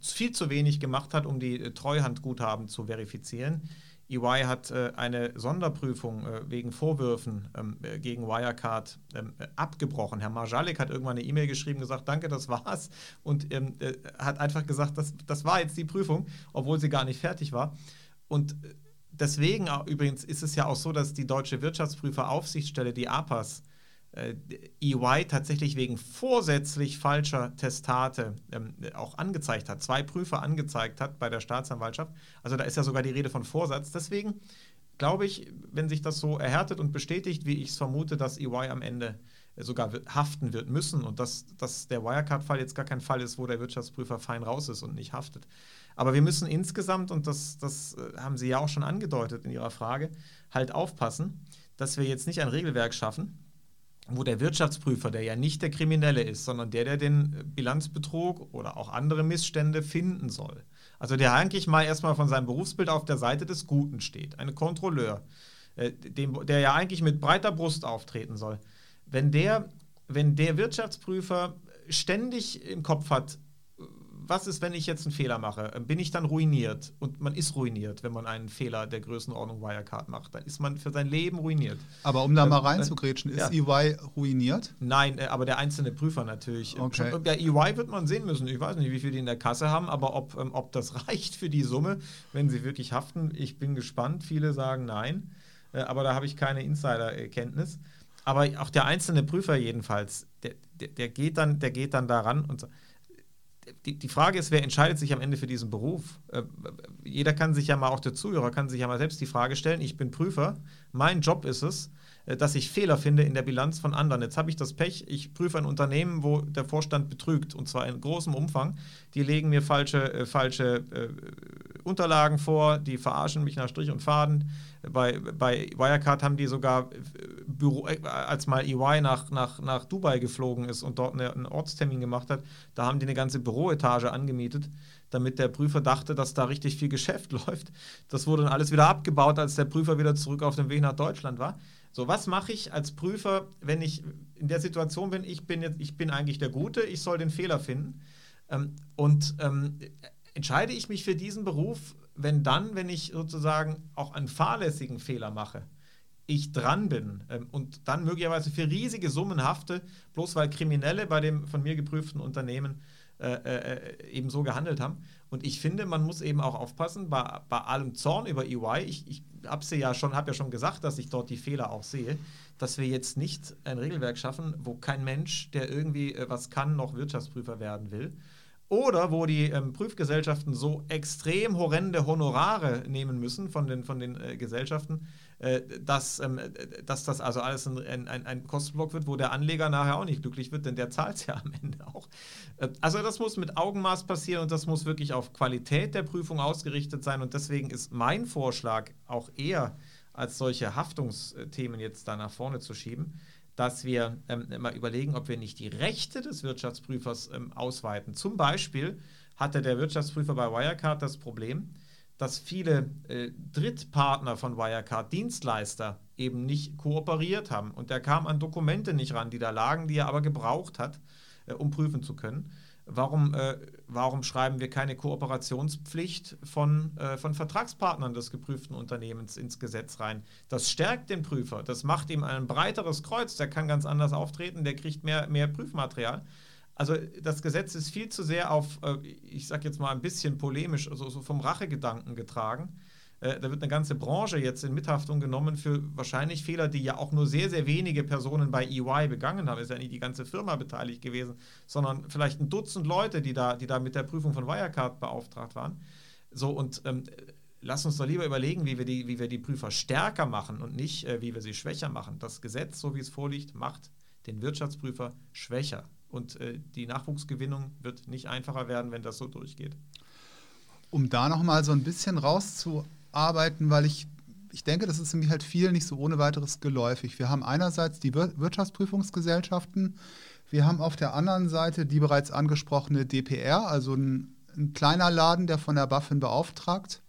viel zu wenig gemacht hat, um die äh, Treuhandguthaben zu verifizieren. EY hat äh, eine Sonderprüfung äh, wegen Vorwürfen ähm, äh, gegen Wirecard ähm, äh, abgebrochen. Herr Marjalik hat irgendwann eine E-Mail geschrieben, gesagt, danke, das war's. Und ähm, äh, hat einfach gesagt, das, das war jetzt die Prüfung, obwohl sie gar nicht fertig war. Und deswegen übrigens ist es ja auch so, dass die Deutsche Wirtschaftsprüferaufsichtsstelle, die APAS, EY tatsächlich wegen vorsätzlich falscher Testate ähm, auch angezeigt hat, zwei Prüfer angezeigt hat bei der Staatsanwaltschaft. Also da ist ja sogar die Rede von Vorsatz. Deswegen glaube ich, wenn sich das so erhärtet und bestätigt, wie ich es vermute, dass EY am Ende sogar haften wird müssen und dass, dass der Wirecard-Fall jetzt gar kein Fall ist, wo der Wirtschaftsprüfer fein raus ist und nicht haftet. Aber wir müssen insgesamt, und das, das äh, haben Sie ja auch schon angedeutet in Ihrer Frage, halt aufpassen, dass wir jetzt nicht ein Regelwerk schaffen, wo der Wirtschaftsprüfer, der ja nicht der Kriminelle ist, sondern der, der den Bilanzbetrug oder auch andere Missstände finden soll. Also der eigentlich mal erstmal von seinem Berufsbild auf der Seite des Guten steht, ein Kontrolleur, äh, dem, der ja eigentlich mit breiter Brust auftreten soll. Wenn der, wenn der Wirtschaftsprüfer ständig im Kopf hat, was ist, wenn ich jetzt einen Fehler mache? Bin ich dann ruiniert? Und man ist ruiniert, wenn man einen Fehler der Größenordnung Wirecard macht. Dann ist man für sein Leben ruiniert. Aber um da mal reinzugrätschen, ist ja. EY ruiniert? Nein, äh, aber der einzelne Prüfer natürlich. Okay. Schon, ja, EY wird man sehen müssen. Ich weiß nicht, wie viel die in der Kasse haben, aber ob, ähm, ob das <laughs> reicht für die Summe, wenn sie wirklich haften, ich bin gespannt. Viele sagen nein, äh, aber da habe ich keine Insider-Kenntnis. Aber auch der einzelne Prüfer jedenfalls, der, der, der, geht, dann, der geht dann daran und sagt, die, die Frage ist, wer entscheidet sich am Ende für diesen Beruf? Äh, jeder kann sich ja mal, auch der Zuhörer kann sich ja mal selbst die Frage stellen, ich bin Prüfer, mein Job ist es, dass ich Fehler finde in der Bilanz von anderen. Jetzt habe ich das Pech, ich prüfe ein Unternehmen, wo der Vorstand betrügt und zwar in großem Umfang. Die legen mir falsche, äh, falsche äh, Unterlagen vor, die verarschen mich nach Strich und Faden. Bei, bei Wirecard haben die sogar äh, Büro, äh, als mal EY nach, nach, nach Dubai geflogen ist und dort eine, einen Ortstermin gemacht hat, da haben die eine ganze Büroetage angemietet, damit der Prüfer dachte, dass da richtig viel Geschäft <laughs> läuft. Das wurde dann alles wieder abgebaut, als der Prüfer wieder zurück auf dem Weg nach Deutschland war. So, was mache ich als Prüfer, wenn ich in der Situation bin, ich bin jetzt, ich bin eigentlich der Gute, ich soll den Fehler finden. Ähm, und ähm, entscheide ich mich für diesen Beruf, wenn dann, wenn ich sozusagen auch einen fahrlässigen Fehler mache, ich dran bin ähm, und dann möglicherweise für riesige Summen hafte, bloß weil Kriminelle bei dem von mir geprüften Unternehmen äh, äh, eben so gehandelt haben. Und ich finde, man muss eben auch aufpassen, bei, bei allem Zorn über EY, ich, ich habe ja schon, ja schon gesagt, dass ich dort die Fehler auch sehe, dass wir jetzt nicht ein Regelwerk schaffen, wo kein Mensch, der irgendwie äh, was kann, noch Wirtschaftsprüfer werden will. Oder wo die ähm, Prüfgesellschaften so extrem horrende Honorare nehmen müssen von den, von den äh, Gesellschaften, äh, dass, ähm, dass das also alles ein, ein, ein Kostenblock wird, wo der Anleger nachher auch nicht glücklich wird, denn der zahlt es ja am Ende auch. Äh, also das muss mit Augenmaß passieren und das muss wirklich auf Qualität der Prüfung ausgerichtet sein. Und deswegen ist mein Vorschlag auch eher als solche Haftungsthemen jetzt da nach vorne zu schieben, dass wir ähm, mal überlegen, ob wir nicht die Rechte des Wirtschaftsprüfers ähm, ausweiten. Zum Beispiel hatte der Wirtschaftsprüfer bei Wirecard das Problem, dass viele äh, Drittpartner von Wirecard, Dienstleister, eben nicht kooperiert haben. Und er kam an Dokumente nicht ran, die da lagen, die er aber gebraucht hat, äh, um prüfen zu können. Warum äh, warum schreiben wir keine Kooperationspflicht von, äh, von Vertragspartnern des geprüften Unternehmens ins Gesetz rein? Das stärkt den Prüfer, das macht ihm ein breiteres Kreuz, der kann ganz anders auftreten, der kriegt mehr, mehr Prüfmaterial. Also das Gesetz ist viel zu sehr auf, äh, ich sage jetzt mal ein bisschen polemisch, also so vom Rachegedanken getragen. Äh, da wird eine ganze Branche jetzt in Mithaftung genommen für wahrscheinlich Fehler, die ja auch nur sehr, sehr wenige Personen bei EY begangen haben. Ist ja nicht die ganze Firma beteiligt gewesen, sondern vielleicht ein Dutzend Leute, die da, die da mit der Prüfung von Wirecard beauftragt waren. So, und ähm, lass uns doch lieber überlegen, wie wir die, wie wir die Prüfer stärker machen und nicht, äh, wie wir sie schwächer machen. Das Gesetz, so wie es vorliegt, macht den Wirtschaftsprüfer schwächer. Und äh, die Nachwuchsgewinnung wird nicht einfacher werden, wenn das so durchgeht. Um da nochmal so ein bisschen rauszu arbeiten, weil ich, ich denke, das ist nämlich halt viel nicht so ohne weiteres geläufig. Wir haben einerseits die Wirtschaftsprüfungsgesellschaften, wir haben auf der anderen Seite die bereits angesprochene DPR, also ein, ein kleiner Laden, der von der BaFin beauftragt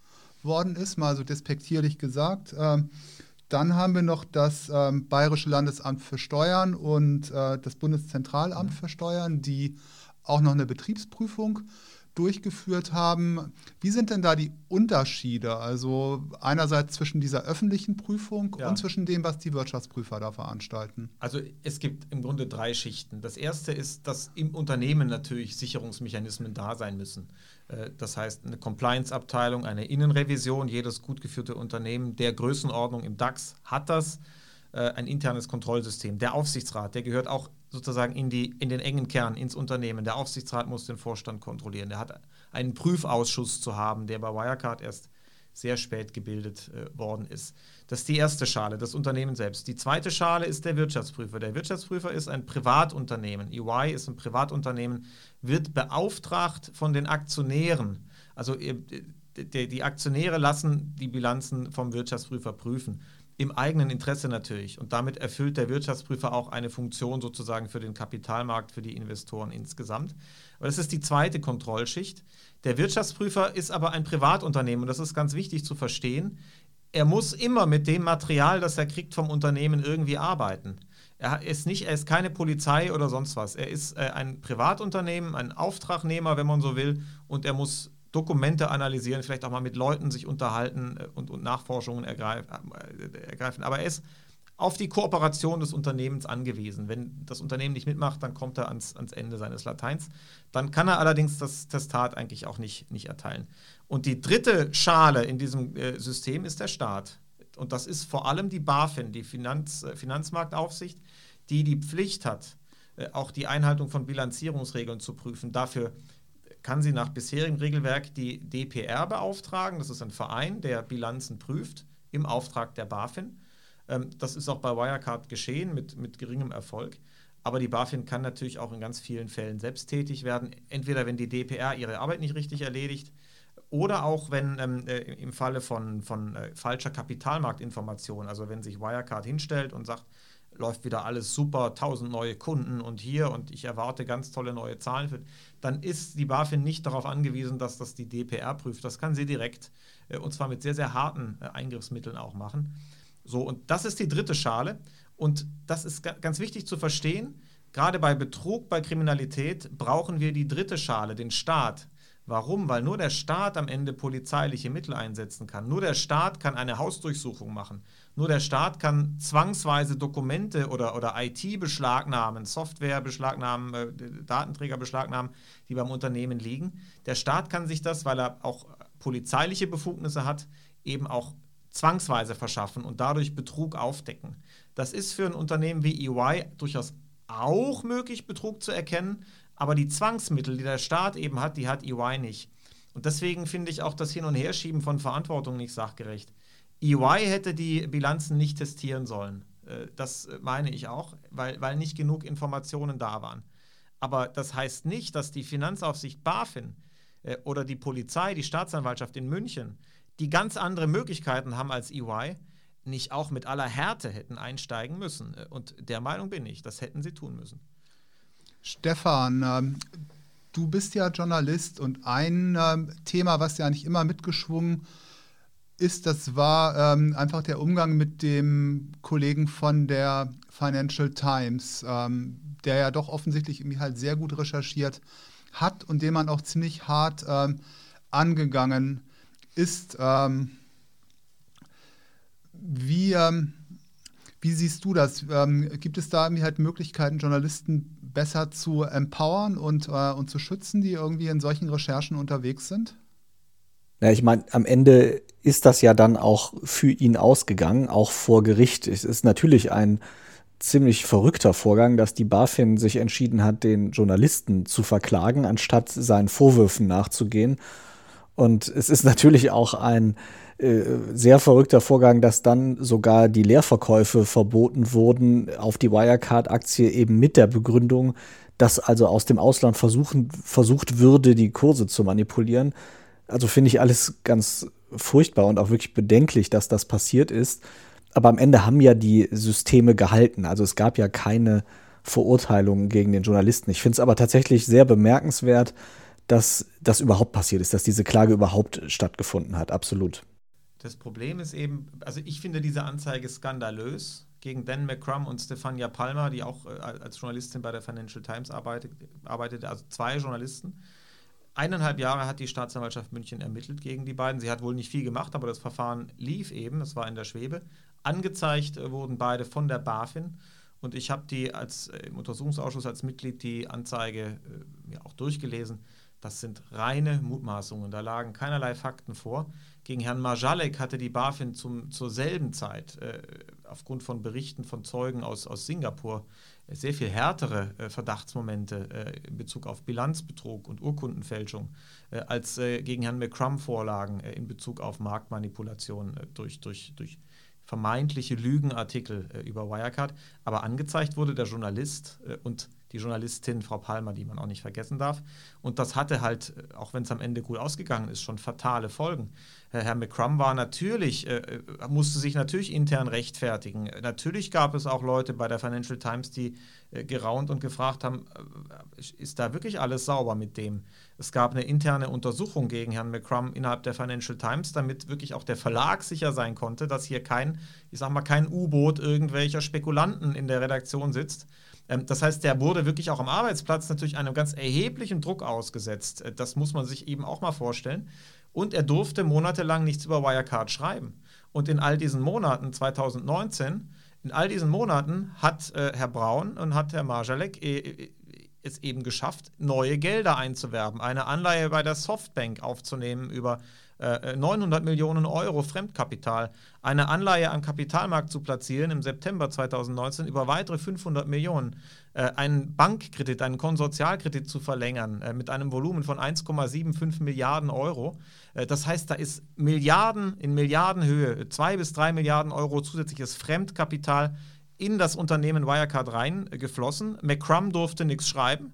worden ist, mal so despektierlich gesagt. Ähm, dann haben wir noch das ähm, Bayerische Landesamt für Steuern und äh, das Bundeszentralamt für Steuern, die auch noch eine Betriebsprüfung durchgeführt haben. Wie sind denn da die Unterschiede? Also einerseits zwischen dieser öffentlichen Prüfung ja. und zwischen dem, was die Wirtschaftsprüfer da veranstalten. Also es gibt im Grunde drei Schichten. Das erste ist, dass im Unternehmen natürlich Sicherungsmechanismen da sein müssen. Äh, das heißt, eine Compliance-Abteilung, eine Innenrevision, jedes gut geführte Unternehmen der Größenordnung im DAX hat das äh, ein internes Kontrollsystem. Der Aufsichtsrat, der gehört auch sozusagen in, die, in den engen Kern, ins Unternehmen. Der Aufsichtsrat muss den Vorstand kontrollieren. Der hat einen Prüfausschuss zu haben, der bei Wirecard erst sehr spät gebildet äh, worden ist. Das ist die erste Schale, das Unternehmen selbst. Die zweite Schale ist der Wirtschaftsprüfer. Der Wirtschaftsprüfer ist ein Privatunternehmen. EY ist ein Privatunternehmen, wird beauftragt von den Aktionären. Also äh, die, die Aktionäre lassen die Bilanzen vom Wirtschaftsprüfer prüfen im eigenen Interesse natürlich. Und damit erfüllt der Wirtschaftsprüfer auch eine Funktion sozusagen für den Kapitalmarkt, für die Investoren insgesamt. Aber das ist die zweite Kontrollschicht. Der Wirtschaftsprüfer ist aber ein Privatunternehmen und das ist ganz wichtig zu verstehen. Er muss immer mit dem Material, das er kriegt vom Unternehmen, irgendwie arbeiten. Er ist nicht, er ist keine Polizei oder sonst was. Er ist äh, ein Privatunternehmen, ein Auftragnehmer, wenn man so will, und er muss Dokumente analysieren, vielleicht auch mal mit Leuten sich unterhalten äh, und, und Nachforschungen äh, ergreifen. Aber er ist auf die Kooperation des Unternehmens angewiesen. Wenn das Unternehmen nicht mitmacht, dann kommt er ans, ans Ende seines Lateins. Dann kann er allerdings das Testat eigentlich auch nicht, nicht erteilen. Und die dritte Schale in diesem äh, System ist der Staat. Und das ist vor allem die BaFin, die Finanz, äh, Finanzmarktaufsicht, die die Pflicht hat, äh, auch die Einhaltung von Bilanzierungsregeln zu prüfen. Dafür kann sie nach bisherigem Regelwerk die DPR beauftragen. Das ist ein Verein, der Bilanzen prüft im Auftrag der BaFin. Ähm, das ist auch bei Wirecard geschehen mit, mit geringem Erfolg. Aber die BaFin kann natürlich auch in ganz vielen Fällen selbst tätig werden. Entweder wenn die DPR ihre Arbeit nicht richtig erledigt oder auch wenn ähm, äh, im Falle von, von äh, falscher Kapitalmarktinformation, also wenn sich Wirecard hinstellt und sagt, läuft wieder alles super, 1000 neue Kunden und hier und ich erwarte ganz tolle neue Zahlen, für, dann ist die BaFin nicht darauf angewiesen, dass das die DPR prüft. Das kann sie direkt äh, und zwar mit sehr, sehr harten äh, Eingriffsmitteln auch machen. So, und das ist die dritte Schale und das ist ganz wichtig zu verstehen. Gerade bei Betrug, bei Kriminalität brauchen wir die dritte Schale, den Staat. Warum? Weil nur der Staat am Ende polizeiliche Mittel einsetzen kann. Nur der Staat kann eine Hausdurchsuchung machen. Nur der Staat kann zwangsweise Dokumente oder, oder IT beschlagnahmen, Software beschlagnahmen, äh, Datenträger beschlagnahmen, die beim Unternehmen liegen. Der Staat kann sich das, weil er auch polizeiliche Befugnisse hat, eben auch zwangsweise verschaffen und dadurch Betrug aufdecken. Das ist für ein Unternehmen wie EY durchaus auch möglich, Betrug zu erkennen, aber die Zwangsmittel, die der Staat eben hat, die hat EY nicht. Und deswegen finde ich auch das Hin- und Herschieben von Verantwortung nicht sachgerecht. EY hätte die Bilanzen nicht testieren sollen. Äh, das meine ich auch, weil, weil nicht genug Informationen da waren. Aber das heißt nicht, dass die Finanzaufsicht BaFin äh, oder die Polizei, die Staatsanwaltschaft in München, die ganz andere Möglichkeiten haben als EY, nicht auch mit aller Härte hätten einsteigen müssen. Äh, und der Meinung bin ich, das hätten sie tun müssen. Stefan, ähm, du bist ja Journalist und ein ähm, Thema, was ja eigentlich immer mitgeschwungen ist, das war ähm, einfach der Umgang mit dem Kollegen von der Financial Times, der ja doch offensichtlich irgendwie halt sehr gut recherchiert hat und den man auch ziemlich hart angegangen ist. Wie, wie siehst du das? Gibt es da halt Möglichkeiten, Journalisten besser zu empowern und, äh, und zu schützen, die irgendwie in solchen Recherchen unterwegs sind? Ja, ich meine, am Ende ist das ja dann auch für ihn ausgegangen, auch vor Gericht. Es ist natürlich ein ziemlich verrückter Vorgang, dass die BaFin sich entschieden hat, den Journalisten zu verklagen, anstatt seinen Vorwürfen nachzugehen. Und es ist natürlich auch ein äh, sehr verrückter Vorgang, dass dann sogar die Leerverkäufe verboten wurden auf die Wirecard-Aktie eben mit der Begründung, dass also aus dem Ausland versuchen, versucht würde, die Kurse zu manipulieren. Also finde ich alles ganz furchtbar und auch wirklich bedenklich, dass das passiert ist. Aber am Ende haben ja die Systeme gehalten. Also es gab ja keine Verurteilungen gegen den Journalisten. Ich finde es aber tatsächlich sehr bemerkenswert, dass das überhaupt passiert ist, dass diese Klage überhaupt stattgefunden hat. Absolut. Das Problem ist eben, also ich finde diese Anzeige skandalös gegen Dan McCrum und Stefania Palmer, die auch äh, als Journalistin bei der Financial Times arbeitet, arbeitete, also zwei Journalisten. Eineinhalb Jahre hat die Staatsanwaltschaft München ermittelt gegen die beiden. Sie hat wohl nicht viel gemacht, aber das Verfahren lief eben, das war in der Schwebe. Angezeigt äh, wurden beide von der BaFin. Und ich habe die als äh, im Untersuchungsausschuss als Mitglied die Anzeige äh, ja, auch durchgelesen. Das sind reine Mutmaßungen. Da lagen keinerlei Fakten vor. Gegen Herrn Marjalek hatte die BaFin zum, zur selben Zeit äh, aufgrund von Berichten von Zeugen aus, aus Singapur sehr viel härtere äh, Verdachtsmomente äh, in Bezug auf Bilanzbetrug und Urkundenfälschung äh, als äh, gegen Herrn McCrum vorlagen in Bezug auf Marktmanipulation durch, durch, durch vermeintliche Lügenartikel über Wirecard. Aber angezeigt wurde der Journalist und die Journalistin Frau Palmer, die man auch nicht vergessen darf. Und das hatte halt, auch wenn es am Ende gut ausgegangen ist, schon fatale Folgen. Herr McCrum war natürlich, äh, äh, musste sich natürlich intern rechtfertigen. Natürlich gab es auch Leute bei der Financial Times, die äh, geraunt und gefragt haben, äh, ist da wirklich alles sauber mit dem? Es gab eine interne Untersuchung gegen Herrn McCrum innerhalb der Financial Times, damit wirklich auch der Verlag sicher sein konnte, dass hier kein, ich sag mal, kein U-Boot irgendwelcher Spekulanten in der Redaktion sitzt. Ähm, das heißt, der wurde wirklich auch am Arbeitsplatz natürlich einem ganz erheblichen Druck ausgesetzt. Äh, das muss man sich eben auch mal vorstellen. Und er durfte monatelang nichts über Wirecard schreiben. Und in all diesen Monaten, 2019, in all diesen Monaten hat äh, Herr Braun und hat Herr Marjalek äh, äh, es eben geschafft, neue Gelder einzuwerben, eine Anleihe bei der Softbank aufzunehmen über 900 äh, Millionen Euro Fremdkapital, eine Anleihe am Kapitalmarkt zu platzieren im September 2019 über weitere 500 Millionen, einen Bankkredit, einen Konsortialkredit zu verlängern äh, mit einem Volumen von 1,75 Milliarden Euro. Das heißt, da ist Milliarden in Milliardenhöhe, zwei bis drei Milliarden Euro zusätzliches Fremdkapital in das Unternehmen Wirecard reingeflossen. McCrum durfte nichts schreiben.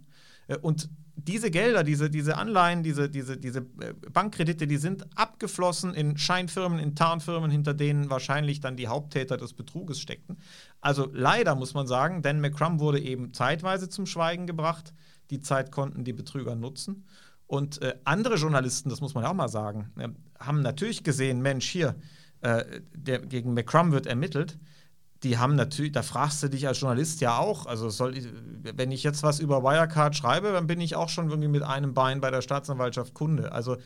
Und diese Gelder, diese, diese Anleihen, diese, diese, diese äh, Bankkredite, die sind abgeflossen in Scheinfirmen, in Tarnfirmen, hinter denen wahrscheinlich dann die Haupttäter des Betruges steckten. Also leider muss man sagen, Dan McCrum wurde eben zeitweise zum Schweigen gebracht. Die Zeit konnten die Betrüger nutzen. Und äh, andere Journalisten, das muss man auch mal sagen, äh, haben natürlich gesehen, Mensch, hier, äh, der, gegen McCrum wird ermittelt die haben natürlich, da fragst du dich als Journalist ja auch, also soll ich, wenn ich jetzt was über Wirecard schreibe, dann bin ich auch schon irgendwie mit einem Bein bei der Staatsanwaltschaft Kunde. Also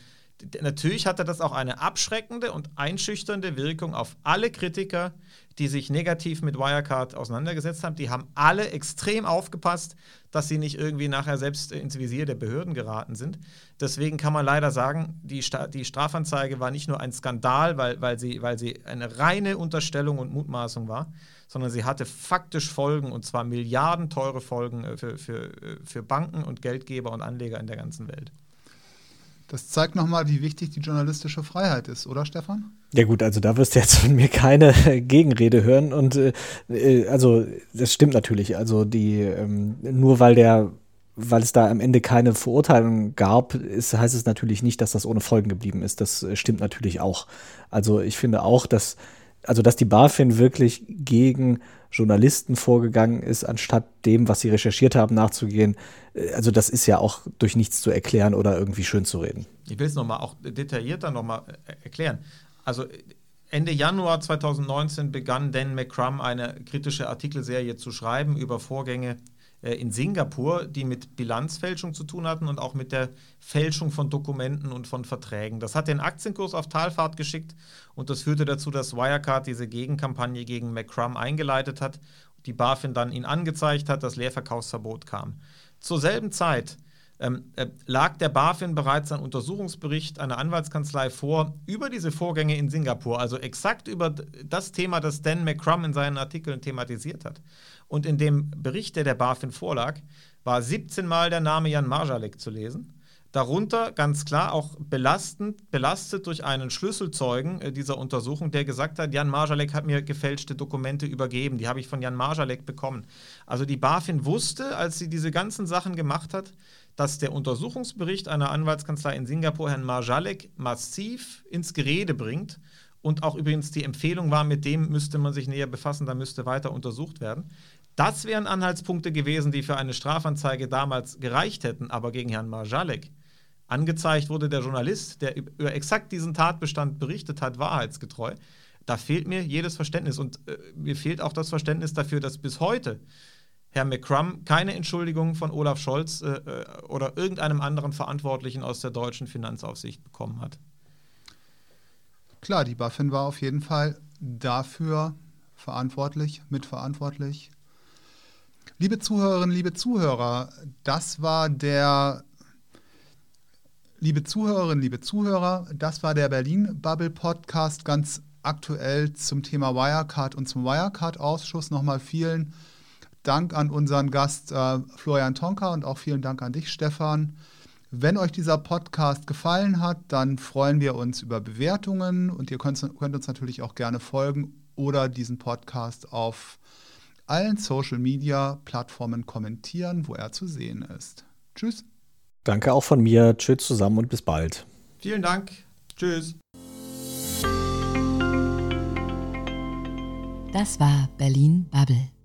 natürlich hatte das auch eine abschreckende und einschüchternde Wirkung auf alle Kritiker, die sich negativ mit Wirecard auseinandergesetzt haben. Die haben alle extrem aufgepasst, dass sie nicht irgendwie nachher selbst ins Visier der Behörden geraten sind. Deswegen kann man leider sagen, die, Sta die Strafanzeige war nicht nur ein Skandal, weil, weil, sie, weil sie eine reine Unterstellung und Mutmaßung war, sondern sie hatte faktisch Folgen, und zwar milliardenteure Folgen äh, für, für, äh, für Banken und Geldgeber und Anleger in der ganzen Welt. Das zeigt nochmal, wie wichtig die journalistische Freiheit ist, oder Stefan? Ja gut, also da wirst du jetzt von mir keine <laughs> Gegenrede hören. Und äh, äh, also das stimmt natürlich. Also die ähm, nur weil der weil es da am Ende keine Verurteilung gab, ist, heißt es natürlich nicht, dass das ohne Folgen geblieben ist. Das äh, stimmt natürlich auch. Also ich finde auch, dass also dass die BaFin wirklich gegen Journalisten vorgegangen ist, anstatt dem, was sie recherchiert haben, nachzugehen. Äh, also das ist ja auch durch nichts zu erklären oder irgendwie schön zu reden. Ich will es nochmal auch detaillierter nochmal äh, erklären. Also Ende Januar 2019 begann Dan McCrum eine kritische Artikelserie zu schreiben über Vorgänge in Singapur, die mit Bilanzfälschung zu tun hatten und auch mit der Fälschung von Dokumenten und von Verträgen. Das hat den Aktienkurs auf Talfahrt geschickt und das führte dazu, dass Wirecard diese Gegenkampagne gegen McCrum eingeleitet hat, die BaFin dann ihn angezeigt hat, das Leerverkaufsverbot kam. Zur selben Zeit ähm, äh, lag der BaFin bereits ein Untersuchungsbericht einer Anwaltskanzlei vor über diese Vorgänge in Singapur, also exakt über das Thema, das Dan McCrum in seinen Artikeln thematisiert hat. Und in dem Bericht, der der BaFin vorlag, war 17 Mal der Name Jan Marjalek zu lesen. Darunter ganz klar auch belastend, belastet durch einen Schlüsselzeugen äh, dieser Untersuchung, der gesagt hat, Jan Marjalek hat mir gefälschte Dokumente übergeben, die habe ich von Jan Marjalek bekommen. Also die BaFin wusste, als sie diese ganzen Sachen gemacht hat, dass der Untersuchungsbericht einer Anwaltskanzlei in Singapur Herrn Marjalek massiv ins Gerede bringt und auch übrigens die Empfehlung war, mit dem müsste man sich näher befassen, da müsste weiter untersucht werden. Das wären Anhaltspunkte gewesen, die für eine Strafanzeige damals gereicht hätten, aber gegen Herrn Marjalek angezeigt wurde der Journalist, der über exakt diesen Tatbestand berichtet hat, wahrheitsgetreu. Da fehlt mir jedes Verständnis und äh, mir fehlt auch das Verständnis dafür, dass bis heute Herr McCrum keine Entschuldigung von Olaf Scholz äh, äh, oder irgendeinem anderen Verantwortlichen aus der deutschen Finanzaufsicht bekommen hat. Klar, die BaFin war auf jeden Fall dafür verantwortlich, mitverantwortlich. Liebe Zuhörerinnen, liebe Zuhörer, das war der Liebe Zuhörerinnen, liebe Zuhörer, das war der Berlin Bubble Podcast ganz aktuell zum Thema Wirecard und zum Wirecard-Ausschuss. Nochmal vielen Dank Dank an unseren Gast äh, Florian Tonka und auch vielen Dank an dich, Stefan. Wenn euch dieser Podcast gefallen hat, dann freuen wir uns über Bewertungen und ihr könnt, könnt uns natürlich auch gerne folgen oder diesen Podcast auf allen Social-Media-Plattformen kommentieren, wo er zu sehen ist. Tschüss. Danke auch von mir. Tschüss zusammen und bis bald. Vielen Dank. Tschüss. Das war Berlin Bubble.